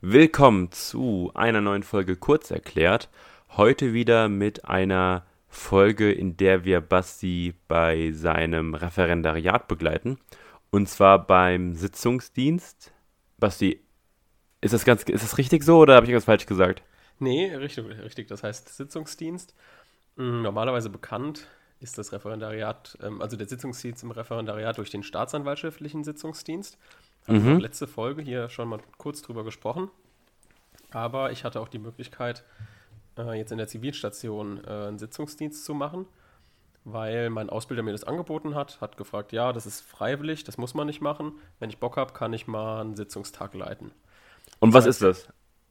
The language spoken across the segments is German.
Willkommen zu einer neuen Folge Kurz erklärt. Heute wieder mit einer Folge, in der wir Basti bei seinem Referendariat begleiten. Und zwar beim Sitzungsdienst. Basti, ist das, ganz, ist das richtig so oder habe ich irgendwas falsch gesagt? Nee, richtig, richtig. Das heißt Sitzungsdienst. Hm, normalerweise bekannt ist das Referendariat, ähm, also der Sitzungsdienst im Referendariat durch den staatsanwaltschaftlichen Sitzungsdienst. Mhm. letzte Folge hier schon mal kurz drüber gesprochen. Aber ich hatte auch die Möglichkeit, äh, jetzt in der Zivilstation äh, einen Sitzungsdienst zu machen, weil mein Ausbilder mir das angeboten hat, hat gefragt, ja, das ist freiwillig, das muss man nicht machen. Wenn ich Bock habe, kann ich mal einen Sitzungstag leiten. Und was ist das?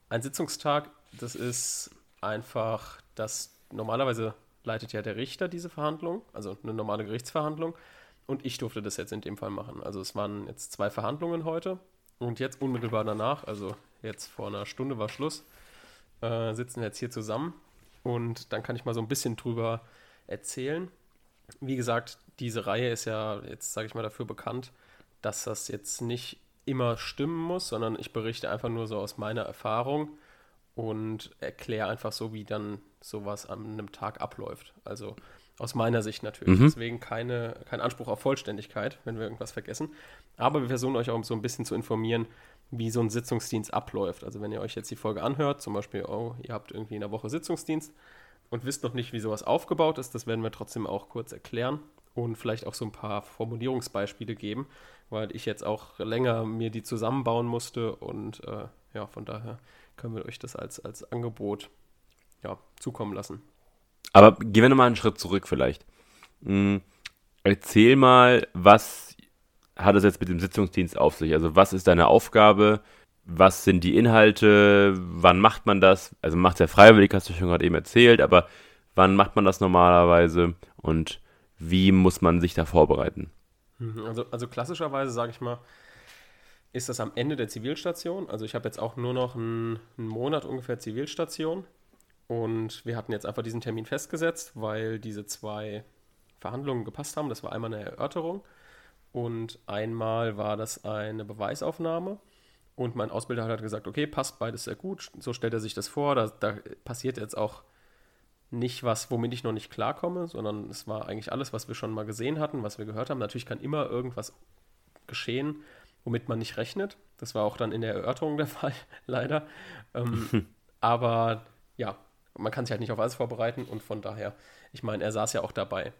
Ein Sitzungstag, das ist einfach, dass normalerweise leitet ja der Richter diese Verhandlung, also eine normale Gerichtsverhandlung. Und ich durfte das jetzt in dem Fall machen. Also es waren jetzt zwei Verhandlungen heute. Und jetzt unmittelbar danach, also jetzt vor einer Stunde war Schluss, äh, sitzen wir jetzt hier zusammen. Und dann kann ich mal so ein bisschen drüber erzählen. Wie gesagt, diese Reihe ist ja jetzt, sage ich mal, dafür bekannt, dass das jetzt nicht immer stimmen muss, sondern ich berichte einfach nur so aus meiner Erfahrung und erkläre einfach so, wie dann sowas an einem Tag abläuft. Also aus meiner Sicht natürlich. Mhm. Deswegen keine, kein Anspruch auf Vollständigkeit, wenn wir irgendwas vergessen. Aber wir versuchen euch auch so ein bisschen zu informieren, wie so ein Sitzungsdienst abläuft. Also wenn ihr euch jetzt die Folge anhört, zum Beispiel, oh, ihr habt irgendwie in der Woche Sitzungsdienst und wisst noch nicht, wie sowas aufgebaut ist, das werden wir trotzdem auch kurz erklären und vielleicht auch so ein paar Formulierungsbeispiele geben, weil ich jetzt auch länger mir die zusammenbauen musste und äh, ja, von daher können wir euch das als, als Angebot ja, zukommen lassen. Aber gehen wir nochmal einen Schritt zurück vielleicht. Hm, erzähl mal, was hat es jetzt mit dem Sitzungsdienst auf sich? Also was ist deine Aufgabe? Was sind die Inhalte? Wann macht man das? Also macht es ja freiwillig, hast du schon gerade eben erzählt, aber wann macht man das normalerweise und wie muss man sich da vorbereiten? Mhm, also, also klassischerweise, sage ich mal, ist das am Ende der Zivilstation. Also ich habe jetzt auch nur noch einen, einen Monat ungefähr Zivilstation und wir hatten jetzt einfach diesen Termin festgesetzt, weil diese zwei Verhandlungen gepasst haben. Das war einmal eine Erörterung und einmal war das eine Beweisaufnahme. Und mein Ausbilder hat halt gesagt, okay, passt beides sehr gut. So stellt er sich das vor. Da, da passiert jetzt auch nicht was, womit ich noch nicht klarkomme, sondern es war eigentlich alles, was wir schon mal gesehen hatten, was wir gehört haben. Natürlich kann immer irgendwas geschehen, womit man nicht rechnet. Das war auch dann in der Erörterung der Fall, leider. Ähm, aber ja, man kann sich halt nicht auf alles vorbereiten und von daher, ich meine, er saß ja auch dabei.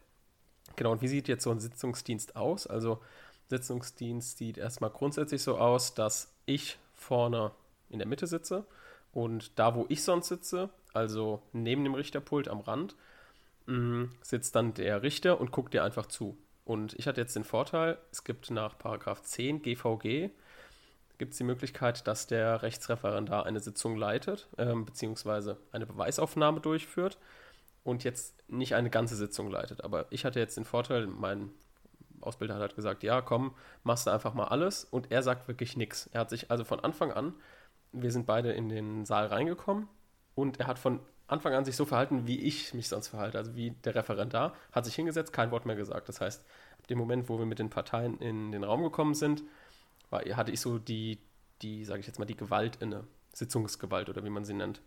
Genau, und wie sieht jetzt so ein Sitzungsdienst aus? Also, Sitzungsdienst sieht erstmal grundsätzlich so aus, dass ich vorne in der Mitte sitze und da, wo ich sonst sitze, also neben dem Richterpult am Rand, mh, sitzt dann der Richter und guckt dir einfach zu. Und ich hatte jetzt den Vorteil, es gibt nach Paragraph 10 GVG gibt es die Möglichkeit, dass der Rechtsreferendar eine Sitzung leitet, äh, beziehungsweise eine Beweisaufnahme durchführt und jetzt nicht eine ganze Sitzung leitet. Aber ich hatte jetzt den Vorteil, mein Ausbilder hat halt gesagt, ja, komm, machst du einfach mal alles und er sagt wirklich nichts. Er hat sich also von Anfang an, wir sind beide in den Saal reingekommen und er hat von Anfang an sich so verhalten, wie ich mich sonst verhalte, also wie der Referendar, hat sich hingesetzt, kein Wort mehr gesagt. Das heißt, ab dem Moment, wo wir mit den Parteien in den Raum gekommen sind, war, hatte ich so die, die sage ich jetzt mal, die Gewalt inne. Sitzungsgewalt oder wie man sie nennt.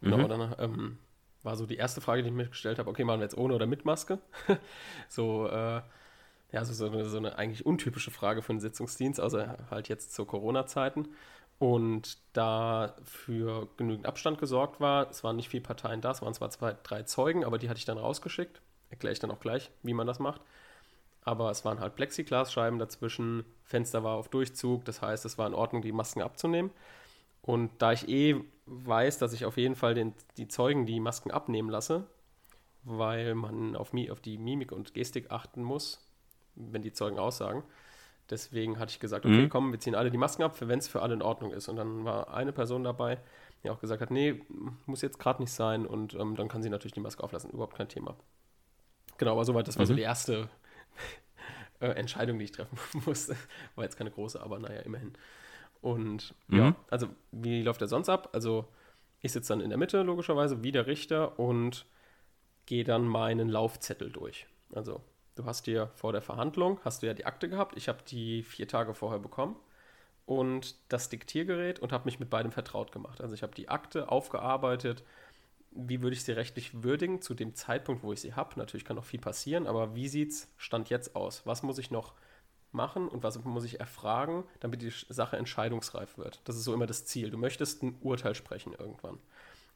Genau, mhm. dann ähm, war so die erste Frage, die ich mir gestellt habe, okay, machen wir jetzt ohne oder mit Maske? so, äh, ja, so, so, eine, so eine eigentlich untypische Frage für einen Sitzungsdienst, außer halt jetzt zu Corona-Zeiten. Und da für genügend Abstand gesorgt war, es waren nicht viele Parteien da, es waren zwar zwei, drei Zeugen, aber die hatte ich dann rausgeschickt. Erkläre ich dann auch gleich, wie man das macht aber es waren halt Plexiglasscheiben dazwischen, Fenster war auf Durchzug, das heißt, es war in Ordnung, die Masken abzunehmen. Und da ich eh weiß, dass ich auf jeden Fall den, die Zeugen die Masken abnehmen lasse, weil man auf, auf die Mimik und Gestik achten muss, wenn die Zeugen aussagen. Deswegen hatte ich gesagt, okay, mhm. komm, wir ziehen alle die Masken ab, wenn es für alle in Ordnung ist. Und dann war eine Person dabei, die auch gesagt hat, nee, muss jetzt gerade nicht sein. Und ähm, dann kann sie natürlich die Maske auflassen, überhaupt kein Thema. Genau, aber soweit, das war mhm. so die erste äh, Entscheidung, die ich treffen musste. War jetzt keine große, aber naja, immerhin. Und mhm. ja, also wie läuft der sonst ab? Also ich sitze dann in der Mitte, logischerweise, wie der Richter und gehe dann meinen Laufzettel durch. Also du hast dir vor der Verhandlung, hast du ja die Akte gehabt. Ich habe die vier Tage vorher bekommen. und das Diktiergerät und habe mich mit beidem vertraut gemacht. Also ich habe die Akte aufgearbeitet, wie würde ich sie rechtlich würdigen zu dem Zeitpunkt, wo ich sie habe. Natürlich kann noch viel passieren, aber wie sieht es Stand jetzt aus? Was muss ich noch machen und was muss ich erfragen, damit die Sache entscheidungsreif wird? Das ist so immer das Ziel. Du möchtest ein Urteil sprechen irgendwann.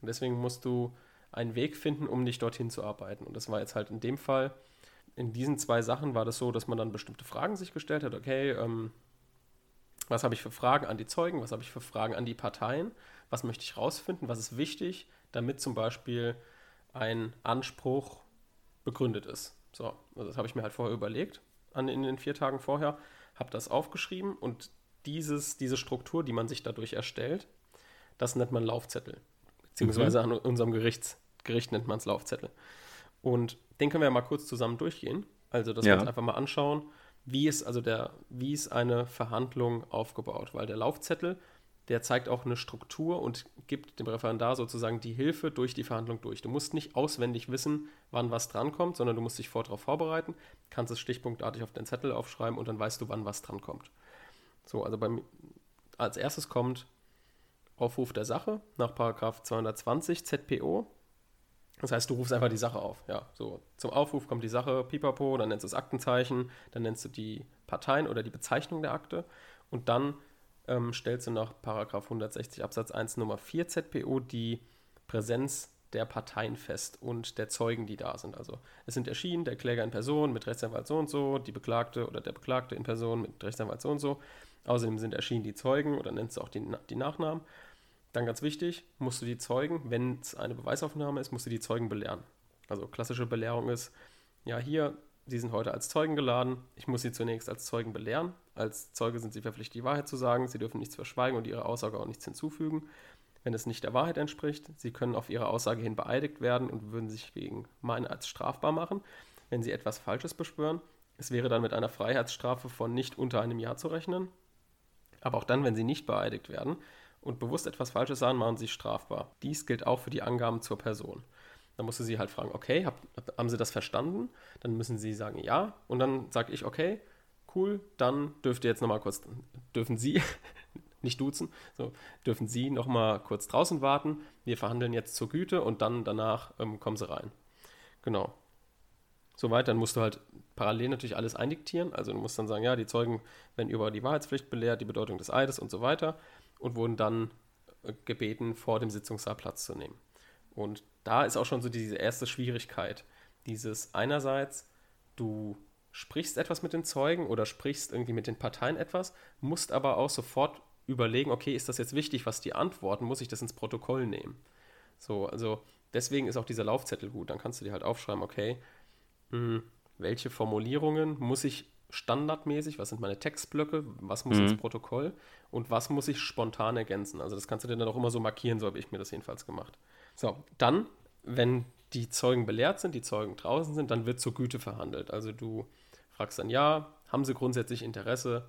Und deswegen musst du einen Weg finden, um dich dorthin zu arbeiten. Und das war jetzt halt in dem Fall, in diesen zwei Sachen war das so, dass man dann bestimmte Fragen sich gestellt hat. Okay, ähm, was habe ich für Fragen an die Zeugen? Was habe ich für Fragen an die Parteien? Was möchte ich rausfinden? Was ist wichtig, damit zum Beispiel ein Anspruch begründet ist? So, also das habe ich mir halt vorher überlegt, an, in den vier Tagen vorher, habe das aufgeschrieben und dieses, diese Struktur, die man sich dadurch erstellt, das nennt man Laufzettel. Beziehungsweise mhm. an unserem Gerichts, Gericht nennt man es Laufzettel. Und den können wir ja mal kurz zusammen durchgehen. Also, dass ja. wir uns einfach mal anschauen, wie ist also der, wie ist eine Verhandlung aufgebaut? Weil der Laufzettel, der zeigt auch eine Struktur und gibt dem Referendar sozusagen die Hilfe durch die Verhandlung durch. Du musst nicht auswendig wissen, wann was drankommt, sondern du musst dich vor darauf vorbereiten, kannst es stichpunktartig auf den Zettel aufschreiben und dann weißt du, wann was drankommt. So, also beim, als erstes kommt Aufruf der Sache nach Paragraph 220 ZPO. Das heißt, du rufst einfach die Sache auf. Ja, so zum Aufruf kommt die Sache, pipapo, dann nennst du das Aktenzeichen, dann nennst du die Parteien oder die Bezeichnung der Akte und dann ähm, stellst du nach Paragraph 160 Absatz 1 Nummer 4 ZPO die Präsenz der Parteien fest und der Zeugen, die da sind. Also es sind erschienen der Kläger in Person mit Rechtsanwalt so und so, die Beklagte oder der Beklagte in Person mit Rechtsanwalt so und so. Außerdem sind erschienen die Zeugen oder nennst du auch die, die Nachnamen. Dann ganz wichtig, musst du die Zeugen, wenn es eine Beweisaufnahme ist, musst du die Zeugen belehren. Also klassische Belehrung ist, ja hier, Sie sind heute als Zeugen geladen, ich muss Sie zunächst als Zeugen belehren. Als Zeuge sind Sie verpflichtet, die Wahrheit zu sagen, Sie dürfen nichts verschweigen und Ihre Aussage auch nichts hinzufügen. Wenn es nicht der Wahrheit entspricht, Sie können auf Ihre Aussage hin beeidigt werden und würden sich wegen Meineid strafbar machen. Wenn Sie etwas Falsches beschwören, es wäre dann mit einer Freiheitsstrafe von nicht unter einem Jahr zu rechnen. Aber auch dann, wenn Sie nicht beeidigt werden, und bewusst etwas Falsches sagen, machen sie strafbar. Dies gilt auch für die Angaben zur Person. Dann musst du sie halt fragen, okay, hab, haben sie das verstanden? Dann müssen sie sagen, ja. Und dann sage ich, okay, cool, dann dürft ihr jetzt nochmal kurz, dürfen sie, nicht duzen, so, dürfen sie nochmal kurz draußen warten. Wir verhandeln jetzt zur Güte und dann danach ähm, kommen sie rein. Genau. Soweit, dann musst du halt parallel natürlich alles eindiktieren. Also du musst dann sagen, ja, die Zeugen werden über die Wahrheitspflicht belehrt, die Bedeutung des Eides und so weiter und wurden dann äh, gebeten, vor dem Sitzungssaal Platz zu nehmen. Und da ist auch schon so diese erste Schwierigkeit. Dieses einerseits, du sprichst etwas mit den Zeugen oder sprichst irgendwie mit den Parteien etwas, musst aber auch sofort überlegen, okay, ist das jetzt wichtig, was die antworten, muss ich das ins Protokoll nehmen? So, also deswegen ist auch dieser Laufzettel gut. Dann kannst du dir halt aufschreiben, okay, mh, hm, welche Formulierungen muss ich standardmäßig, was sind meine Textblöcke, was muss mhm. ins Protokoll und was muss ich spontan ergänzen. Also das kannst du dir dann auch immer so markieren, so habe ich mir das jedenfalls gemacht. So, dann, wenn die Zeugen belehrt sind, die Zeugen draußen sind, dann wird zur Güte verhandelt. Also du fragst dann, ja, haben sie grundsätzlich Interesse,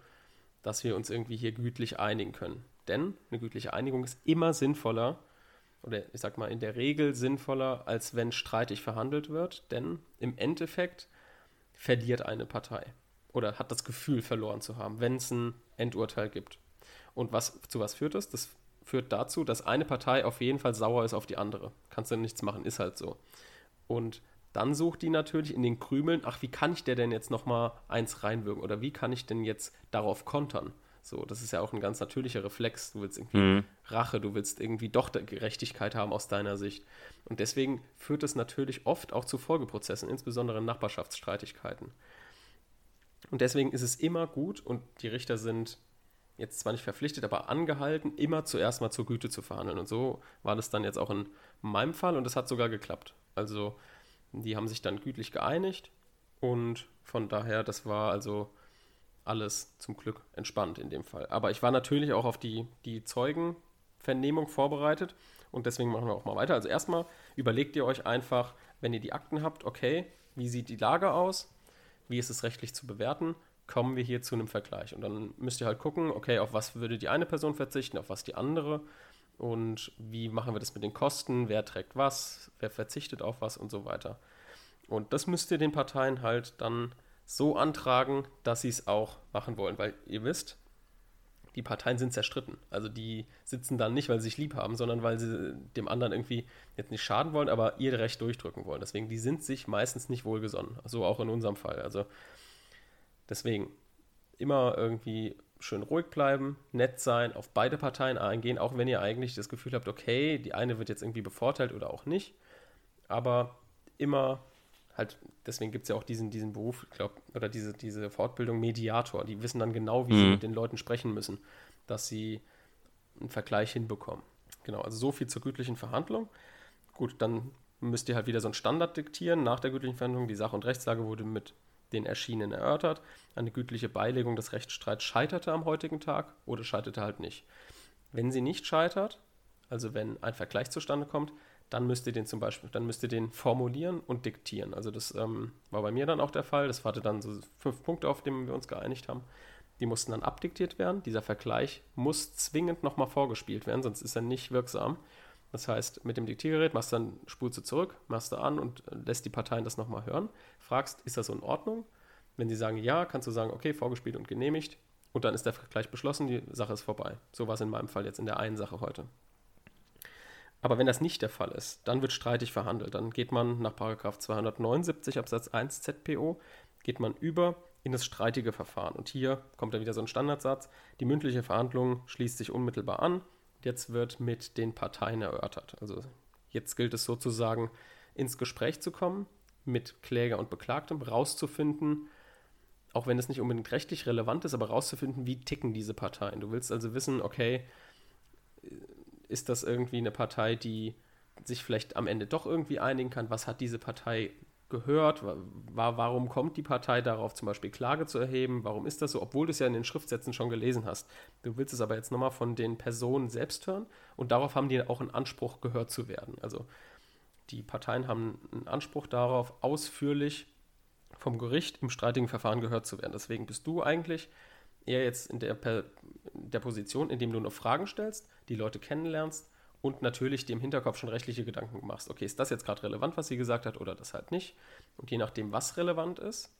dass wir uns irgendwie hier gütlich einigen können. Denn eine gütliche Einigung ist immer sinnvoller, oder ich sag mal in der Regel sinnvoller, als wenn streitig verhandelt wird, denn im Endeffekt verliert eine Partei oder hat das Gefühl verloren zu haben, wenn es ein Endurteil gibt. Und was, zu was führt das? Das führt dazu, dass eine Partei auf jeden Fall sauer ist auf die andere. Kannst du nichts machen, ist halt so. Und dann sucht die natürlich in den Krümeln, ach, wie kann ich der denn jetzt nochmal eins reinwirken? Oder wie kann ich denn jetzt darauf kontern? So, das ist ja auch ein ganz natürlicher Reflex. Du willst irgendwie mhm. Rache, du willst irgendwie doch Gerechtigkeit haben aus deiner Sicht. Und deswegen führt es natürlich oft auch zu Folgeprozessen, insbesondere in Nachbarschaftsstreitigkeiten. Und deswegen ist es immer gut, und die Richter sind jetzt zwar nicht verpflichtet, aber angehalten, immer zuerst mal zur Güte zu verhandeln. Und so war das dann jetzt auch in meinem Fall und es hat sogar geklappt. Also die haben sich dann gütlich geeinigt und von daher, das war also alles zum Glück entspannt in dem Fall. Aber ich war natürlich auch auf die, die Zeugenvernehmung vorbereitet und deswegen machen wir auch mal weiter. Also erstmal überlegt ihr euch einfach, wenn ihr die Akten habt, okay, wie sieht die Lage aus? wie ist es rechtlich zu bewerten, kommen wir hier zu einem Vergleich. Und dann müsst ihr halt gucken, okay, auf was würde die eine Person verzichten, auf was die andere und wie machen wir das mit den Kosten, wer trägt was, wer verzichtet auf was und so weiter. Und das müsst ihr den Parteien halt dann so antragen, dass sie es auch machen wollen, weil ihr wisst, die Parteien sind zerstritten. Also die sitzen dann nicht, weil sie sich lieb haben, sondern weil sie dem anderen irgendwie jetzt nicht schaden wollen, aber ihr Recht durchdrücken wollen. Deswegen, die sind sich meistens nicht wohlgesonnen. So auch in unserem Fall. Also deswegen immer irgendwie schön ruhig bleiben, nett sein, auf beide Parteien eingehen, auch wenn ihr eigentlich das Gefühl habt, okay, die eine wird jetzt irgendwie bevorteilt oder auch nicht. Aber immer halt, deswegen gibt es ja auch diesen, diesen Beruf, ich glaube, oder diese, diese Fortbildung Mediator. Die wissen dann genau, wie mhm. sie mit den Leuten sprechen müssen, dass sie einen Vergleich hinbekommen. Genau, also so viel zur gütlichen Verhandlung. Gut, dann müsst ihr halt wieder so einen Standard diktieren nach der gütlichen Verhandlung. Die Sach- und Rechtslage wurde mit den Erschienen erörtert. Eine gütliche Beilegung des Rechtsstreits scheiterte am heutigen Tag oder scheiterte halt nicht. Wenn sie nicht scheitert, also wenn ein Vergleich zustande kommt, dann müsst ihr den zum Beispiel, dann müsst ihr den formulieren und diktieren. Also das ähm, war bei mir dann auch der Fall. Das hatte dann so fünf Punkte, auf denen wir uns geeinigt haben. Die mussten dann abdiktiert werden. Dieser Vergleich muss zwingend nochmal vorgespielt werden, sonst ist er nicht wirksam. Das heißt, mit dem Diktiergerät machst dann, spulst du zurück, machst du an und lässt die Parteien das nochmal hören. Fragst, ist das so in Ordnung? Wenn sie sagen ja, kannst du sagen, okay, vorgespielt und genehmigt. Und dann ist der Vergleich beschlossen, die Sache ist vorbei. So war es in meinem Fall jetzt in der einen Sache heute. Aber wenn das nicht der Fall ist, dann wird streitig verhandelt. Dann geht man nach 279 Absatz 1 ZPO, geht man über in das streitige Verfahren. Und hier kommt dann wieder so ein Standardsatz. Die mündliche Verhandlung schließt sich unmittelbar an. Jetzt wird mit den Parteien erörtert. Also jetzt gilt es sozusagen, ins Gespräch zu kommen, mit Kläger und Beklagtem rauszufinden, auch wenn es nicht unbedingt rechtlich relevant ist, aber rauszufinden, wie ticken diese Parteien. Du willst also wissen, okay, ist das irgendwie eine Partei, die sich vielleicht am Ende doch irgendwie einigen kann? Was hat diese Partei gehört? War, warum kommt die Partei darauf, zum Beispiel Klage zu erheben? Warum ist das so? Obwohl du es ja in den Schriftsätzen schon gelesen hast. Du willst es aber jetzt nochmal von den Personen selbst hören und darauf haben die auch einen Anspruch, gehört zu werden. Also die Parteien haben einen Anspruch darauf, ausführlich vom Gericht im streitigen Verfahren gehört zu werden. Deswegen bist du eigentlich eher jetzt in der, in der Position, in dem du nur Fragen stellst, die Leute kennenlernst und natürlich dir im Hinterkopf schon rechtliche Gedanken machst. Okay, ist das jetzt gerade relevant, was sie gesagt hat, oder das halt nicht? Und je nachdem, was relevant ist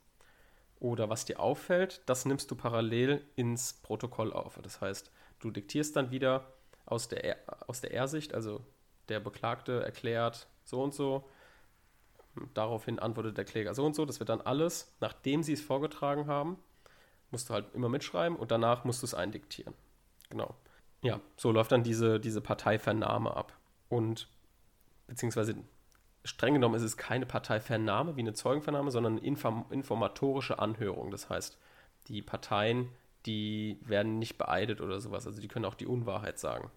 oder was dir auffällt, das nimmst du parallel ins Protokoll auf. Das heißt, du diktierst dann wieder aus der, aus der R-Sicht, also der Beklagte erklärt so und so, daraufhin antwortet der Kläger so und so. Das wird dann alles, nachdem sie es vorgetragen haben, musst du halt immer mitschreiben und danach musst du es eindiktieren. Genau. Ja, so läuft dann diese, diese Parteivernahme ab. Und beziehungsweise streng genommen ist es keine Parteivernahme wie eine Zeugenvernahme, sondern eine inform informatorische Anhörung. Das heißt, die Parteien, die werden nicht beeidet oder sowas. Also die können auch die Unwahrheit sagen.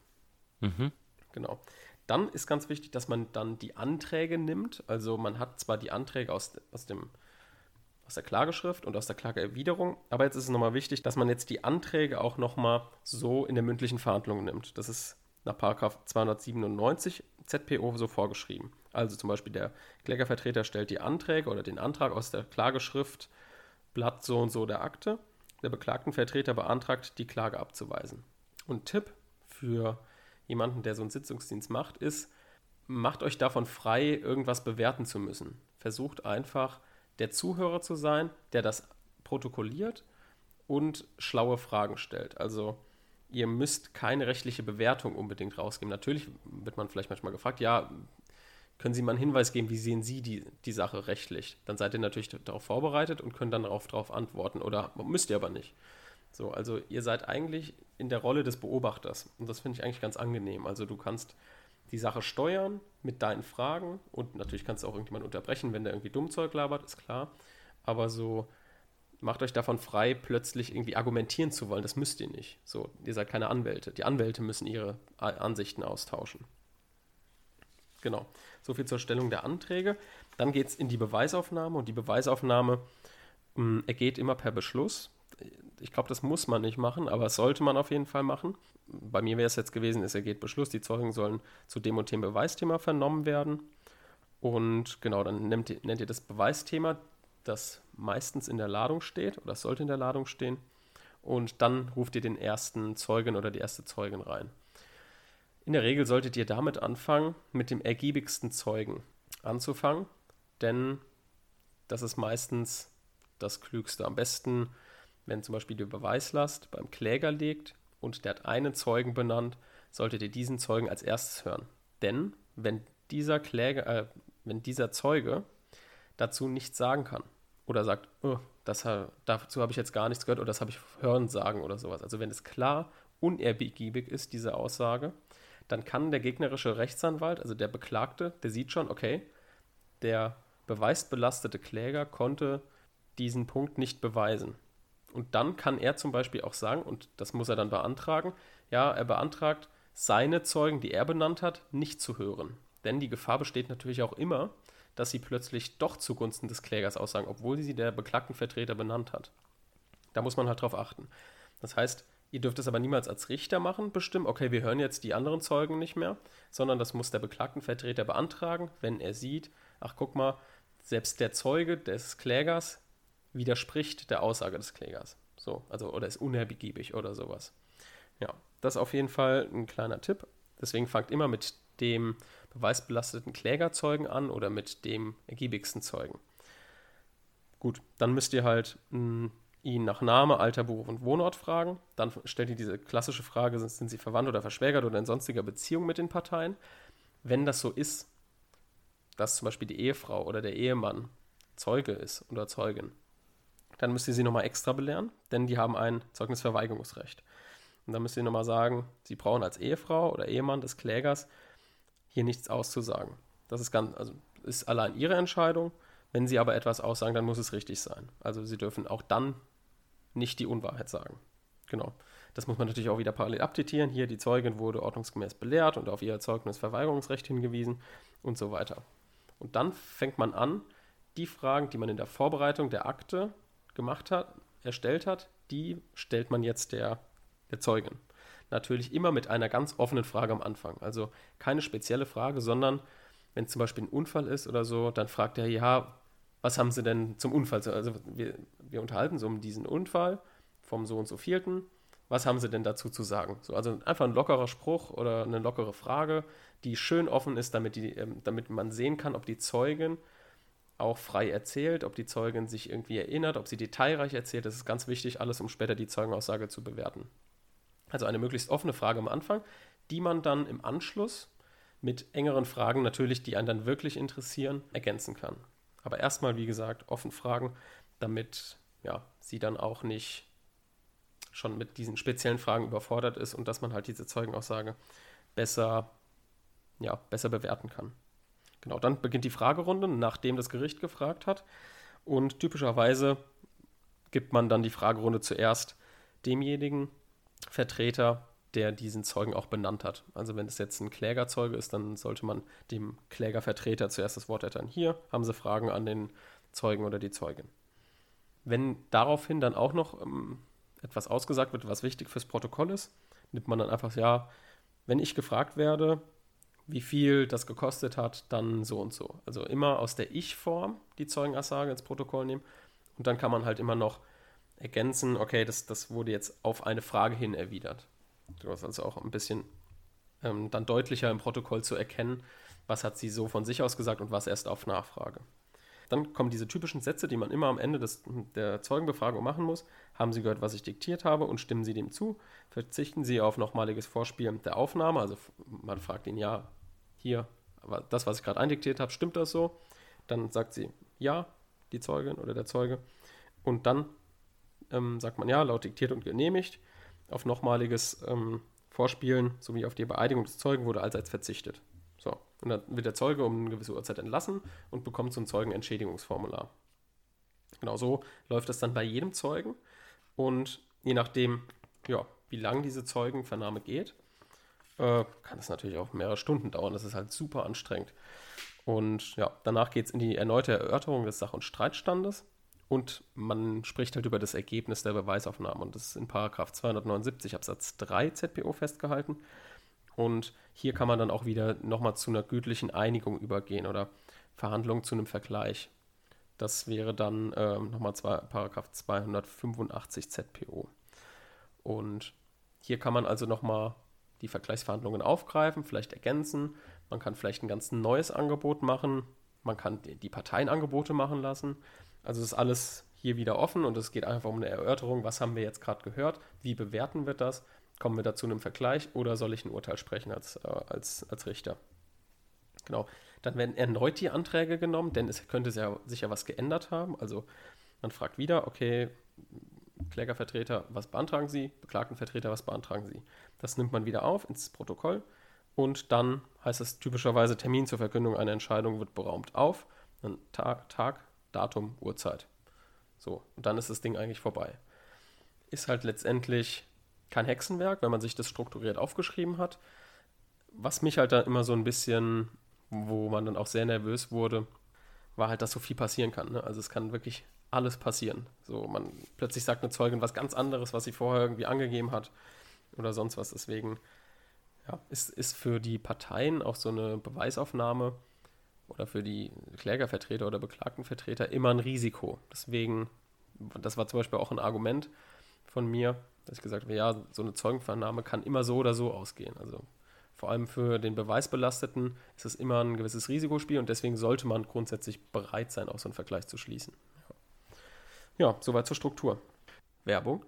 Mhm. Genau. Dann ist ganz wichtig, dass man dann die Anträge nimmt. Also man hat zwar die Anträge aus, aus dem aus der Klageschrift und aus der Klageerwiderung. Aber jetzt ist es nochmal wichtig, dass man jetzt die Anträge auch nochmal so in der mündlichen Verhandlung nimmt. Das ist nach 297 ZPO so vorgeschrieben. Also zum Beispiel der Klägervertreter stellt die Anträge oder den Antrag aus der Klageschrift Blatt so und so der Akte. Der Beklagtenvertreter beantragt, die Klage abzuweisen. Und Tipp für jemanden, der so einen Sitzungsdienst macht, ist, macht euch davon frei, irgendwas bewerten zu müssen. Versucht einfach der Zuhörer zu sein, der das protokolliert und schlaue Fragen stellt. Also ihr müsst keine rechtliche Bewertung unbedingt rausgeben. Natürlich wird man vielleicht manchmal gefragt, ja, können Sie mal einen Hinweis geben, wie sehen Sie die, die Sache rechtlich? Dann seid ihr natürlich darauf vorbereitet und könnt dann darauf, darauf antworten oder müsst ihr aber nicht. So, also ihr seid eigentlich in der Rolle des Beobachters und das finde ich eigentlich ganz angenehm. Also du kannst die Sache steuern mit deinen Fragen und natürlich kannst du auch irgendjemand unterbrechen, wenn der irgendwie Dummzeug labert, ist klar. Aber so macht euch davon frei, plötzlich irgendwie argumentieren zu wollen. Das müsst ihr nicht. So, ihr seid keine Anwälte. Die Anwälte müssen ihre Ansichten austauschen. Genau. So viel zur Stellung der Anträge. Dann geht es in die Beweisaufnahme und die Beweisaufnahme mm, ergeht immer per Beschluss ich glaube, das muss man nicht machen, aber sollte man auf jeden Fall machen. Bei mir wäre es jetzt gewesen, es ergeht Beschluss, die Zeugen sollen zu dem und dem Beweisthema vernommen werden. Und genau, dann nennt, nennt ihr das Beweisthema, das meistens in der Ladung steht oder sollte in der Ladung stehen. Und dann ruft ihr den ersten Zeugen oder die erste Zeugin rein. In der Regel solltet ihr damit anfangen, mit dem ergiebigsten Zeugen anzufangen, denn das ist meistens das Klügste. Am besten wenn zum Beispiel die Beweislast beim Kläger liegt und der hat einen Zeugen benannt, solltet ihr diesen Zeugen als erstes hören. Denn wenn dieser Kläger, äh, wenn dieser Zeuge dazu nichts sagen kann oder sagt, oh, das, dazu habe ich jetzt gar nichts gehört oder das habe ich hören sagen oder sowas. Also wenn es klar unergiebig ist, diese Aussage, dann kann der gegnerische Rechtsanwalt, also der Beklagte, der sieht schon, okay, der beweisbelastete Kläger konnte diesen Punkt nicht beweisen. Und dann kann er zum Beispiel auch sagen, und das muss er dann beantragen, ja, er beantragt, seine Zeugen, die er benannt hat, nicht zu hören. Denn die Gefahr besteht natürlich auch immer, dass sie plötzlich doch zugunsten des Klägers aussagen, obwohl sie der beklagten Vertreter benannt hat. Da muss man halt drauf achten. Das heißt, ihr dürft es aber niemals als Richter machen, bestimmen, okay, wir hören jetzt die anderen Zeugen nicht mehr, sondern das muss der beklagten Vertreter beantragen, wenn er sieht, ach guck mal, selbst der Zeuge des Klägers widerspricht der Aussage des Klägers. So, also oder ist unergiebig oder sowas. Ja, das ist auf jeden Fall ein kleiner Tipp. Deswegen fangt immer mit dem beweisbelasteten Klägerzeugen an oder mit dem ergiebigsten Zeugen. Gut, dann müsst ihr halt mh, hm, ihn nach Name, Alter, Beruf und Wohnort fragen. Dann stellt ihr diese klassische Frage, sind, sind sie verwandt oder verschwägert oder in sonstiger Beziehung mit den Parteien. Wenn das so ist, dass zum Beispiel die Ehefrau oder der Ehemann Zeuge ist oder Zeugin, dann müsst ihr sie nochmal extra belehren, denn die haben ein Zeugnisverweigerungsrecht. Und dann müsst ihr nochmal sagen, sie brauchen als Ehefrau oder Ehemann des Klägers hier nichts auszusagen. Das ist ganz, also ist allein ihre Entscheidung. Wenn sie aber etwas aussagen, dann muss es richtig sein. Also sie dürfen auch dann nicht die Unwahrheit sagen. Genau. Das muss man natürlich auch wieder parallel abditieren. Hier, die Zeugin wurde ordnungsgemäß belehrt und auf ihr Zeugnisverweigerungsrecht hingewiesen und so weiter. Und dann fängt man an, die Fragen, die man in der Vorbereitung der Akte gemacht hat, erstellt hat, die stellt man jetzt der, der Zeugin. Natürlich immer mit einer ganz offenen Frage am Anfang. Also keine spezielle Frage, sondern wenn zum Beispiel ein Unfall ist oder so, dann fragt er, ja, was haben Sie denn zum Unfall? Also wir, wir unterhalten so um diesen Unfall vom so und so vierten. Was haben Sie denn dazu zu sagen? So, also einfach ein lockerer Spruch oder eine lockere Frage, die schön offen ist, damit, die, ähm, damit man sehen kann, ob die Zeugin auch frei erzählt, ob die Zeugin sich irgendwie erinnert, ob sie detailreich erzählt. Das ist ganz wichtig, alles, um später die Zeugenaussage zu bewerten. Also eine möglichst offene Frage am Anfang, die man dann im Anschluss mit engeren Fragen natürlich, die einen dann wirklich interessieren, ergänzen kann. Aber erstmal, wie gesagt, offen fragen, damit ja, sie dann auch nicht schon mit diesen speziellen Fragen überfordert ist und dass man halt diese Zeugenaussage besser, ja, besser bewerten kann. Genau, dann beginnt die Fragerunde, nachdem das Gericht gefragt hat. Und typischerweise gibt man dann die Fragerunde zuerst demjenigen Vertreter, der diesen Zeugen auch benannt hat. Also wenn es jetzt ein Klägerzeuge ist, dann sollte man dem Klägervertreter zuerst das Wort erteilen. Hier haben Sie Fragen an den Zeugen oder die Zeugin. Wenn daraufhin dann auch noch ähm, etwas ausgesagt wird, was wichtig fürs Protokoll ist, nimmt man dann einfach, ja, wenn ich gefragt werde, wie viel das gekostet hat, dann so und so. Also immer aus der Ich-Form die Zeugenaussage ins Protokoll nehmen und dann kann man halt immer noch ergänzen, okay, das, das wurde jetzt auf eine Frage hin erwidert. Du hast also auch ein bisschen ähm, dann deutlicher im Protokoll zu erkennen, was hat sie so von sich aus gesagt und was erst auf Nachfrage. Dann kommen diese typischen Sätze, die man immer am Ende des, der Zeugenbefragung machen muss. Haben Sie gehört, was ich diktiert habe und stimmen Sie dem zu? Verzichten Sie auf nochmaliges Vorspielen der Aufnahme. Also man fragt ihn, ja, hier, das, was ich gerade eindiktiert habe, stimmt das so? Dann sagt sie ja, die Zeugin oder der Zeuge. Und dann ähm, sagt man ja, laut diktiert und genehmigt. Auf nochmaliges ähm, Vorspielen sowie auf die Beeidigung des Zeugen wurde allseits verzichtet. So, und dann wird der Zeuge um eine gewisse Uhrzeit entlassen und bekommt so ein Zeugenentschädigungsformular. Genau so läuft das dann bei jedem Zeugen. Und je nachdem, ja, wie lang diese Zeugenvernahme geht, äh, kann es natürlich auch mehrere Stunden dauern. Das ist halt super anstrengend. Und ja, danach geht es in die erneute Erörterung des Sach- und Streitstandes und man spricht halt über das Ergebnis der Beweisaufnahme. Und das ist in Paragraph 279 Absatz 3 ZPO festgehalten. Und hier kann man dann auch wieder nochmal zu einer gütlichen Einigung übergehen oder Verhandlungen zu einem Vergleich. Das wäre dann ähm, nochmal Paragraph 285 ZPO. Und hier kann man also nochmal die Vergleichsverhandlungen aufgreifen, vielleicht ergänzen. Man kann vielleicht ein ganz neues Angebot machen. Man kann die Parteienangebote machen lassen. Also ist alles hier wieder offen und es geht einfach um eine Erörterung. Was haben wir jetzt gerade gehört? Wie bewerten wir das? kommen wir dazu einem Vergleich oder soll ich ein Urteil sprechen als, äh, als, als Richter? Genau. Dann werden erneut die Anträge genommen, denn es könnte sich ja was geändert haben. Also man fragt wieder, okay, Klägervertreter, was beantragen Sie? Beklagtenvertreter, was beantragen Sie? Das nimmt man wieder auf ins Protokoll und dann heißt es typischerweise Termin zur Verkündung einer Entscheidung wird beraumt auf. Dann Tag, Tag, Datum, Uhrzeit. So, und dann ist das Ding eigentlich vorbei. Ist halt letztendlich kein Hexenwerk, wenn man sich das strukturiert aufgeschrieben hat. Was mich halt da immer so ein bisschen, wo man dann auch sehr nervös wurde, war halt, dass so viel passieren kann. Ne? Also es kann wirklich alles passieren. So, man plötzlich sagt eine Zeugin was ganz anderes, was sie vorher irgendwie angegeben hat oder sonst was. Deswegen ja, ist, ist für die Parteien auch so eine Beweisaufnahme oder für die Klägervertreter oder Beklagtenvertreter immer ein Risiko. Deswegen, das war zum Beispiel auch ein Argument von mir, dass ich gesagt habe, ja, so eine Zeugenvernahme kann immer so oder so ausgehen. Also vor allem für den Beweisbelasteten ist es immer ein gewisses Risikospiel und deswegen sollte man grundsätzlich bereit sein, auch so einen Vergleich zu schließen. Ja, soweit zur Struktur. Werbung.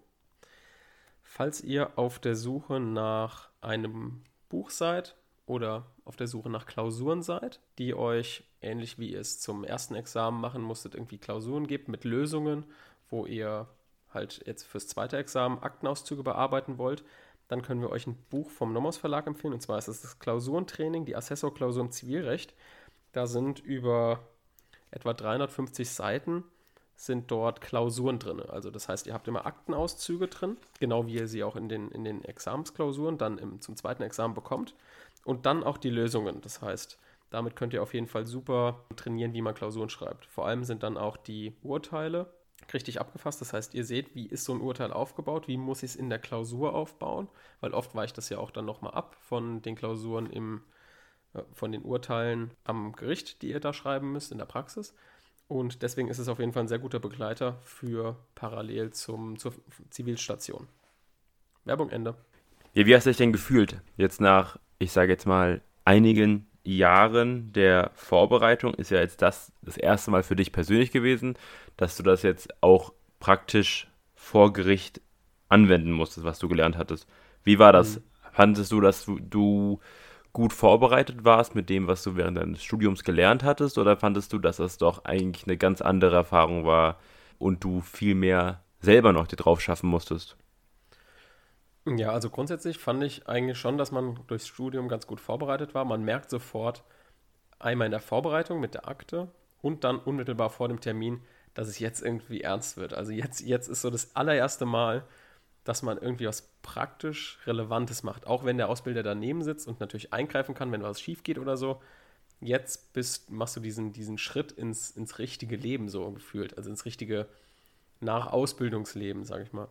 Falls ihr auf der Suche nach einem Buch seid oder auf der Suche nach Klausuren seid, die euch, ähnlich wie ihr es zum ersten Examen machen musstet, irgendwie Klausuren gibt mit Lösungen, wo ihr halt jetzt fürs zweite Examen Aktenauszüge bearbeiten wollt, dann können wir euch ein Buch vom Nomos Verlag empfehlen. Und zwar ist es das Klausurentraining, die Assessorklausur im Zivilrecht. Da sind über etwa 350 Seiten sind dort Klausuren drin. Also das heißt, ihr habt immer Aktenauszüge drin, genau wie ihr sie auch in den, in den Examensklausuren dann im, zum zweiten Examen bekommt. Und dann auch die Lösungen. Das heißt, damit könnt ihr auf jeden Fall super trainieren, wie man Klausuren schreibt. Vor allem sind dann auch die Urteile richtig abgefasst. Das heißt, ihr seht, wie ist so ein Urteil aufgebaut, wie muss ich es in der Klausur aufbauen, weil oft weicht das ja auch dann nochmal ab von den Klausuren im, äh, von den Urteilen am Gericht, die ihr da schreiben müsst in der Praxis. Und deswegen ist es auf jeden Fall ein sehr guter Begleiter für parallel zum, zur Zivilstation. Werbung Ende. Ja, wie hast du dich denn gefühlt? Jetzt nach, ich sage jetzt mal, einigen Jahren der Vorbereitung ist ja jetzt das das erste Mal für dich persönlich gewesen, dass du das jetzt auch praktisch vor Gericht anwenden musstest, was du gelernt hattest. Wie war das? Mhm. Fandest du, dass du gut vorbereitet warst mit dem, was du während deines Studiums gelernt hattest, oder fandest du, dass das doch eigentlich eine ganz andere Erfahrung war und du viel mehr selber noch dir drauf schaffen musstest? Ja, also grundsätzlich fand ich eigentlich schon, dass man durchs Studium ganz gut vorbereitet war. Man merkt sofort einmal in der Vorbereitung mit der Akte und dann unmittelbar vor dem Termin, dass es jetzt irgendwie ernst wird. Also jetzt, jetzt ist so das allererste Mal, dass man irgendwie was praktisch Relevantes macht. Auch wenn der Ausbilder daneben sitzt und natürlich eingreifen kann, wenn was schief geht oder so. Jetzt bist, machst du diesen, diesen Schritt ins, ins richtige Leben so gefühlt, also ins richtige Nach-Ausbildungsleben, sage ich mal.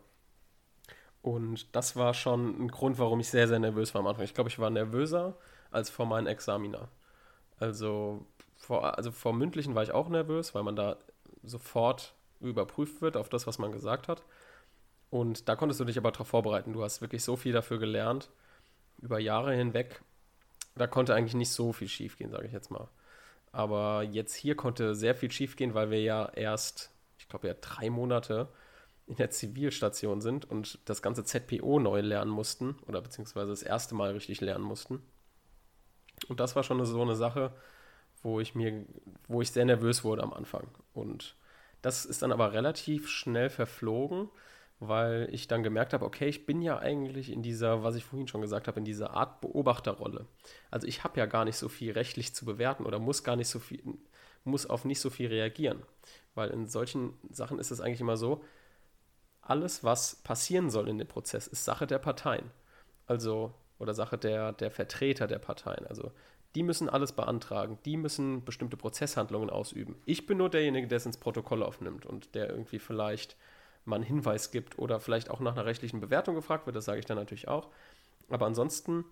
Und das war schon ein Grund, warum ich sehr, sehr nervös war am Anfang. Ich glaube, ich war nervöser als vor meinen Examina. Also vor, also vor mündlichen war ich auch nervös, weil man da sofort überprüft wird auf das, was man gesagt hat. Und da konntest du dich aber darauf vorbereiten. Du hast wirklich so viel dafür gelernt, über Jahre hinweg. Da konnte eigentlich nicht so viel schiefgehen, sage ich jetzt mal. Aber jetzt hier konnte sehr viel schiefgehen, weil wir ja erst, ich glaube ja drei Monate in der Zivilstation sind und das ganze ZPO neu lernen mussten oder beziehungsweise das erste Mal richtig lernen mussten. Und das war schon so eine Sache, wo ich mir, wo ich sehr nervös wurde am Anfang. Und das ist dann aber relativ schnell verflogen weil ich dann gemerkt habe, okay, ich bin ja eigentlich in dieser, was ich vorhin schon gesagt habe, in dieser Art Beobachterrolle. Also ich habe ja gar nicht so viel rechtlich zu bewerten oder muss gar nicht so viel, muss auf nicht so viel reagieren. Weil in solchen Sachen ist es eigentlich immer so, alles, was passieren soll in dem Prozess, ist Sache der Parteien. Also, oder Sache der, der Vertreter der Parteien. Also, die müssen alles beantragen, die müssen bestimmte Prozesshandlungen ausüben. Ich bin nur derjenige, der es ins Protokoll aufnimmt und der irgendwie vielleicht einen Hinweis gibt oder vielleicht auch nach einer rechtlichen Bewertung gefragt wird, das sage ich dann natürlich auch. Aber ansonsten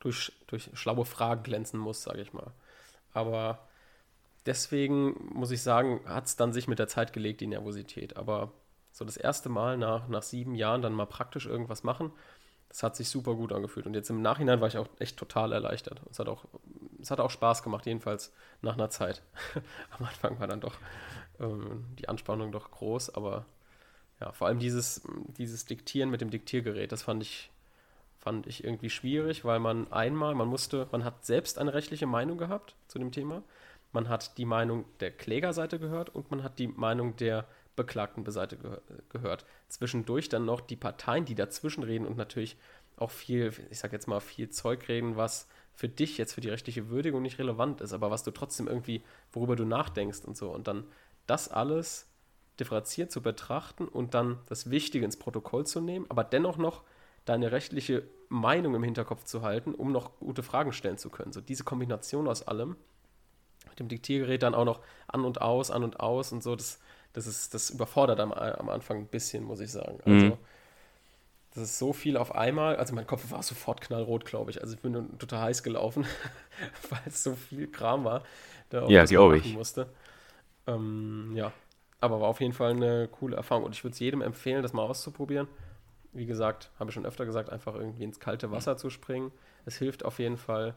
durch, durch schlaue Fragen glänzen muss, sage ich mal. Aber deswegen muss ich sagen, hat es dann sich mit der Zeit gelegt, die Nervosität. Aber so das erste Mal nach, nach sieben Jahren dann mal praktisch irgendwas machen, das hat sich super gut angefühlt. Und jetzt im Nachhinein war ich auch echt total erleichtert. Es hat auch, es hat auch Spaß gemacht, jedenfalls nach einer Zeit. Am Anfang war dann doch ähm, die Anspannung doch groß, aber ja, vor allem dieses, dieses Diktieren mit dem Diktiergerät, das fand ich, fand ich irgendwie schwierig, weil man einmal, man musste, man hat selbst eine rechtliche Meinung gehabt zu dem Thema. Man hat die Meinung der Klägerseite gehört und man hat die Meinung der beklagten Seite ge gehört. Zwischendurch dann noch die Parteien, die dazwischen reden und natürlich auch viel, ich sag jetzt mal, viel Zeug reden, was für dich jetzt für die rechtliche Würdigung nicht relevant ist, aber was du trotzdem irgendwie, worüber du nachdenkst und so. Und dann das alles differenziert zu betrachten und dann das Wichtige ins Protokoll zu nehmen, aber dennoch noch deine rechtliche Meinung im Hinterkopf zu halten, um noch gute Fragen stellen zu können. So diese Kombination aus allem, mit dem Diktiergerät dann auch noch an und aus, an und aus und so, das, das, ist, das überfordert am, am Anfang ein bisschen, muss ich sagen. Mhm. Also, das ist so viel auf einmal. Also, mein Kopf war sofort knallrot, glaube ich. Also, ich bin total heiß gelaufen, weil es so viel Kram war, der ja, glaube ich. musste. Ähm, ja, aber war auf jeden Fall eine coole Erfahrung und ich würde es jedem empfehlen, das mal auszuprobieren. Wie gesagt, habe ich schon öfter gesagt, einfach irgendwie ins kalte Wasser zu springen. Es hilft auf jeden Fall.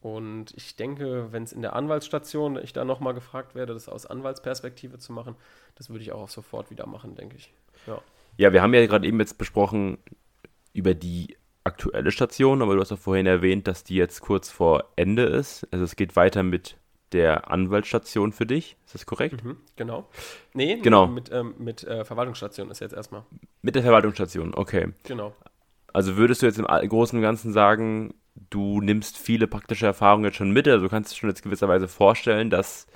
Und ich denke, wenn es in der Anwaltsstation ich da nochmal gefragt werde, das aus Anwaltsperspektive zu machen, das würde ich auch sofort wieder machen, denke ich. Ja, ja wir haben ja gerade eben jetzt besprochen über die aktuelle Station, aber du hast auch vorhin erwähnt, dass die jetzt kurz vor Ende ist. Also es geht weiter mit der Anwaltsstation für dich. Ist das korrekt? Mhm, genau. Nee, genau. mit, ähm, mit äh, Verwaltungsstation ist jetzt erstmal. Mit der Verwaltungsstation, okay. Genau. Also würdest du jetzt im Großen und Ganzen sagen, du nimmst viele praktische Erfahrungen jetzt schon mit, also du kannst dir schon jetzt gewisserweise vorstellen, dass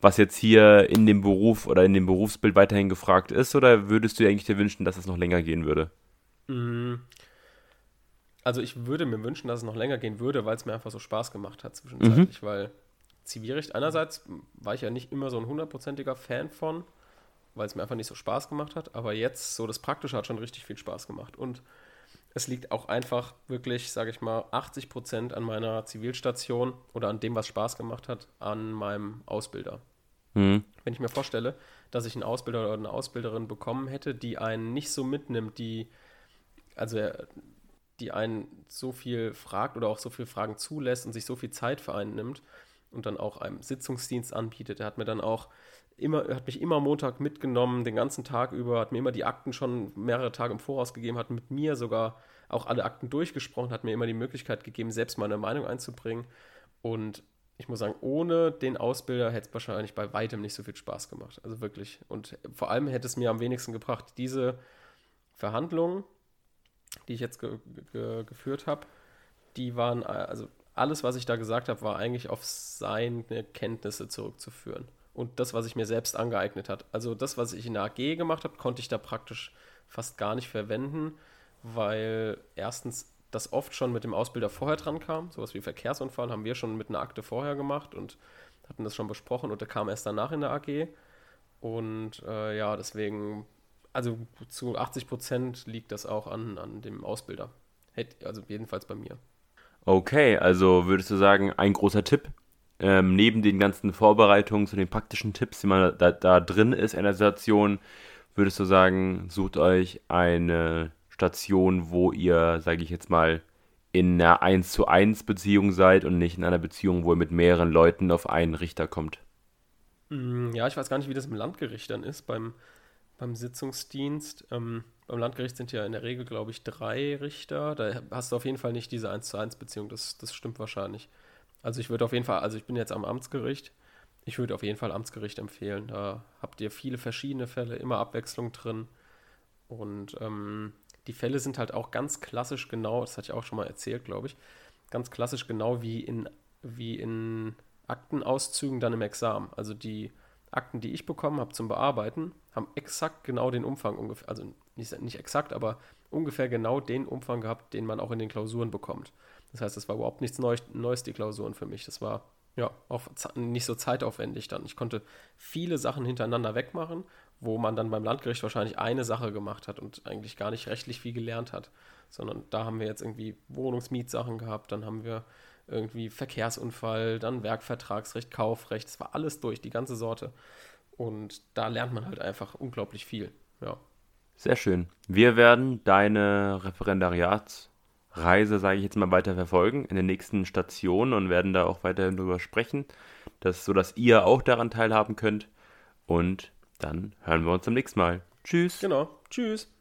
was jetzt hier in dem Beruf oder in dem Berufsbild weiterhin gefragt ist, oder würdest du dir eigentlich dir wünschen, dass es noch länger gehen würde? Mhm. Also ich würde mir wünschen, dass es noch länger gehen würde, weil es mir einfach so Spaß gemacht hat zwischenzeitlich, mhm. weil Zivilrecht einerseits war ich ja nicht immer so ein hundertprozentiger Fan von, weil es mir einfach nicht so Spaß gemacht hat, aber jetzt so das Praktische hat schon richtig viel Spaß gemacht und es liegt auch einfach wirklich, sage ich mal, 80 Prozent an meiner Zivilstation oder an dem, was Spaß gemacht hat, an meinem Ausbilder. Mhm. Wenn ich mir vorstelle, dass ich einen Ausbilder oder eine Ausbilderin bekommen hätte, die einen nicht so mitnimmt, die, also die einen so viel fragt oder auch so viele Fragen zulässt und sich so viel Zeit für einen nimmt und dann auch einem Sitzungsdienst anbietet. Er hat mir dann auch immer, hat mich immer Montag mitgenommen, den ganzen Tag über, hat mir immer die Akten schon mehrere Tage im Voraus gegeben, hat mit mir sogar auch alle Akten durchgesprochen, hat mir immer die Möglichkeit gegeben, selbst meine Meinung einzubringen. Und ich muss sagen, ohne den Ausbilder hätte es wahrscheinlich bei weitem nicht so viel Spaß gemacht. Also wirklich. Und vor allem hätte es mir am wenigsten gebracht, diese Verhandlungen, die ich jetzt ge ge geführt habe, die waren, also alles, was ich da gesagt habe, war eigentlich auf seine Kenntnisse zurückzuführen und das, was ich mir selbst angeeignet habe. Also das, was ich in der AG gemacht habe, konnte ich da praktisch fast gar nicht verwenden, weil erstens das oft schon mit dem Ausbilder vorher dran kam. Sowas wie Verkehrsunfall haben wir schon mit einer Akte vorher gemacht und hatten das schon besprochen und der kam erst danach in der AG. Und äh, ja, deswegen, also zu 80 Prozent liegt das auch an, an dem Ausbilder. Also jedenfalls bei mir. Okay, also würdest du sagen, ein großer Tipp ähm, neben den ganzen Vorbereitungen und den praktischen Tipps, die man da, da drin ist in der Situation, würdest du sagen, sucht euch eine Station, wo ihr, sage ich jetzt mal, in einer 1 zu 1 Beziehung seid und nicht in einer Beziehung, wo ihr mit mehreren Leuten auf einen Richter kommt? Mm, ja, ich weiß gar nicht, wie das im Landgericht dann ist, beim, beim Sitzungsdienst. Ähm, beim Landgericht sind ja in der Regel, glaube ich, drei Richter. Da hast du auf jeden Fall nicht diese 1 zu 1 Beziehung, das, das stimmt wahrscheinlich. Also ich würde auf jeden Fall, also ich bin jetzt am Amtsgericht, ich würde auf jeden Fall Amtsgericht empfehlen. Da habt ihr viele verschiedene Fälle, immer Abwechslung drin. Und ähm, die Fälle sind halt auch ganz klassisch genau, das hatte ich auch schon mal erzählt, glaube ich, ganz klassisch genau wie in, wie in Aktenauszügen dann im Examen. Also die Akten, die ich bekommen habe zum Bearbeiten, haben exakt genau den Umfang ungefähr, also nicht, nicht exakt, aber ungefähr genau den Umfang gehabt, den man auch in den Klausuren bekommt. Das heißt, es war überhaupt nichts Neues, Neues, die Klausuren für mich. Das war ja auch nicht so zeitaufwendig dann. Ich konnte viele Sachen hintereinander wegmachen, wo man dann beim Landgericht wahrscheinlich eine Sache gemacht hat und eigentlich gar nicht rechtlich viel gelernt hat. Sondern da haben wir jetzt irgendwie Wohnungsmietsachen gehabt, dann haben wir irgendwie Verkehrsunfall, dann Werkvertragsrecht, Kaufrecht, das war alles durch, die ganze Sorte. Und da lernt man halt einfach unglaublich viel. Ja. Sehr schön. Wir werden deine Referendariats- Reise, sage ich jetzt mal, weiter verfolgen in den nächsten Stationen und werden da auch weiterhin drüber sprechen, dass, sodass ihr auch daran teilhaben könnt. Und dann hören wir uns zum nächsten Mal. Tschüss. Genau. Tschüss.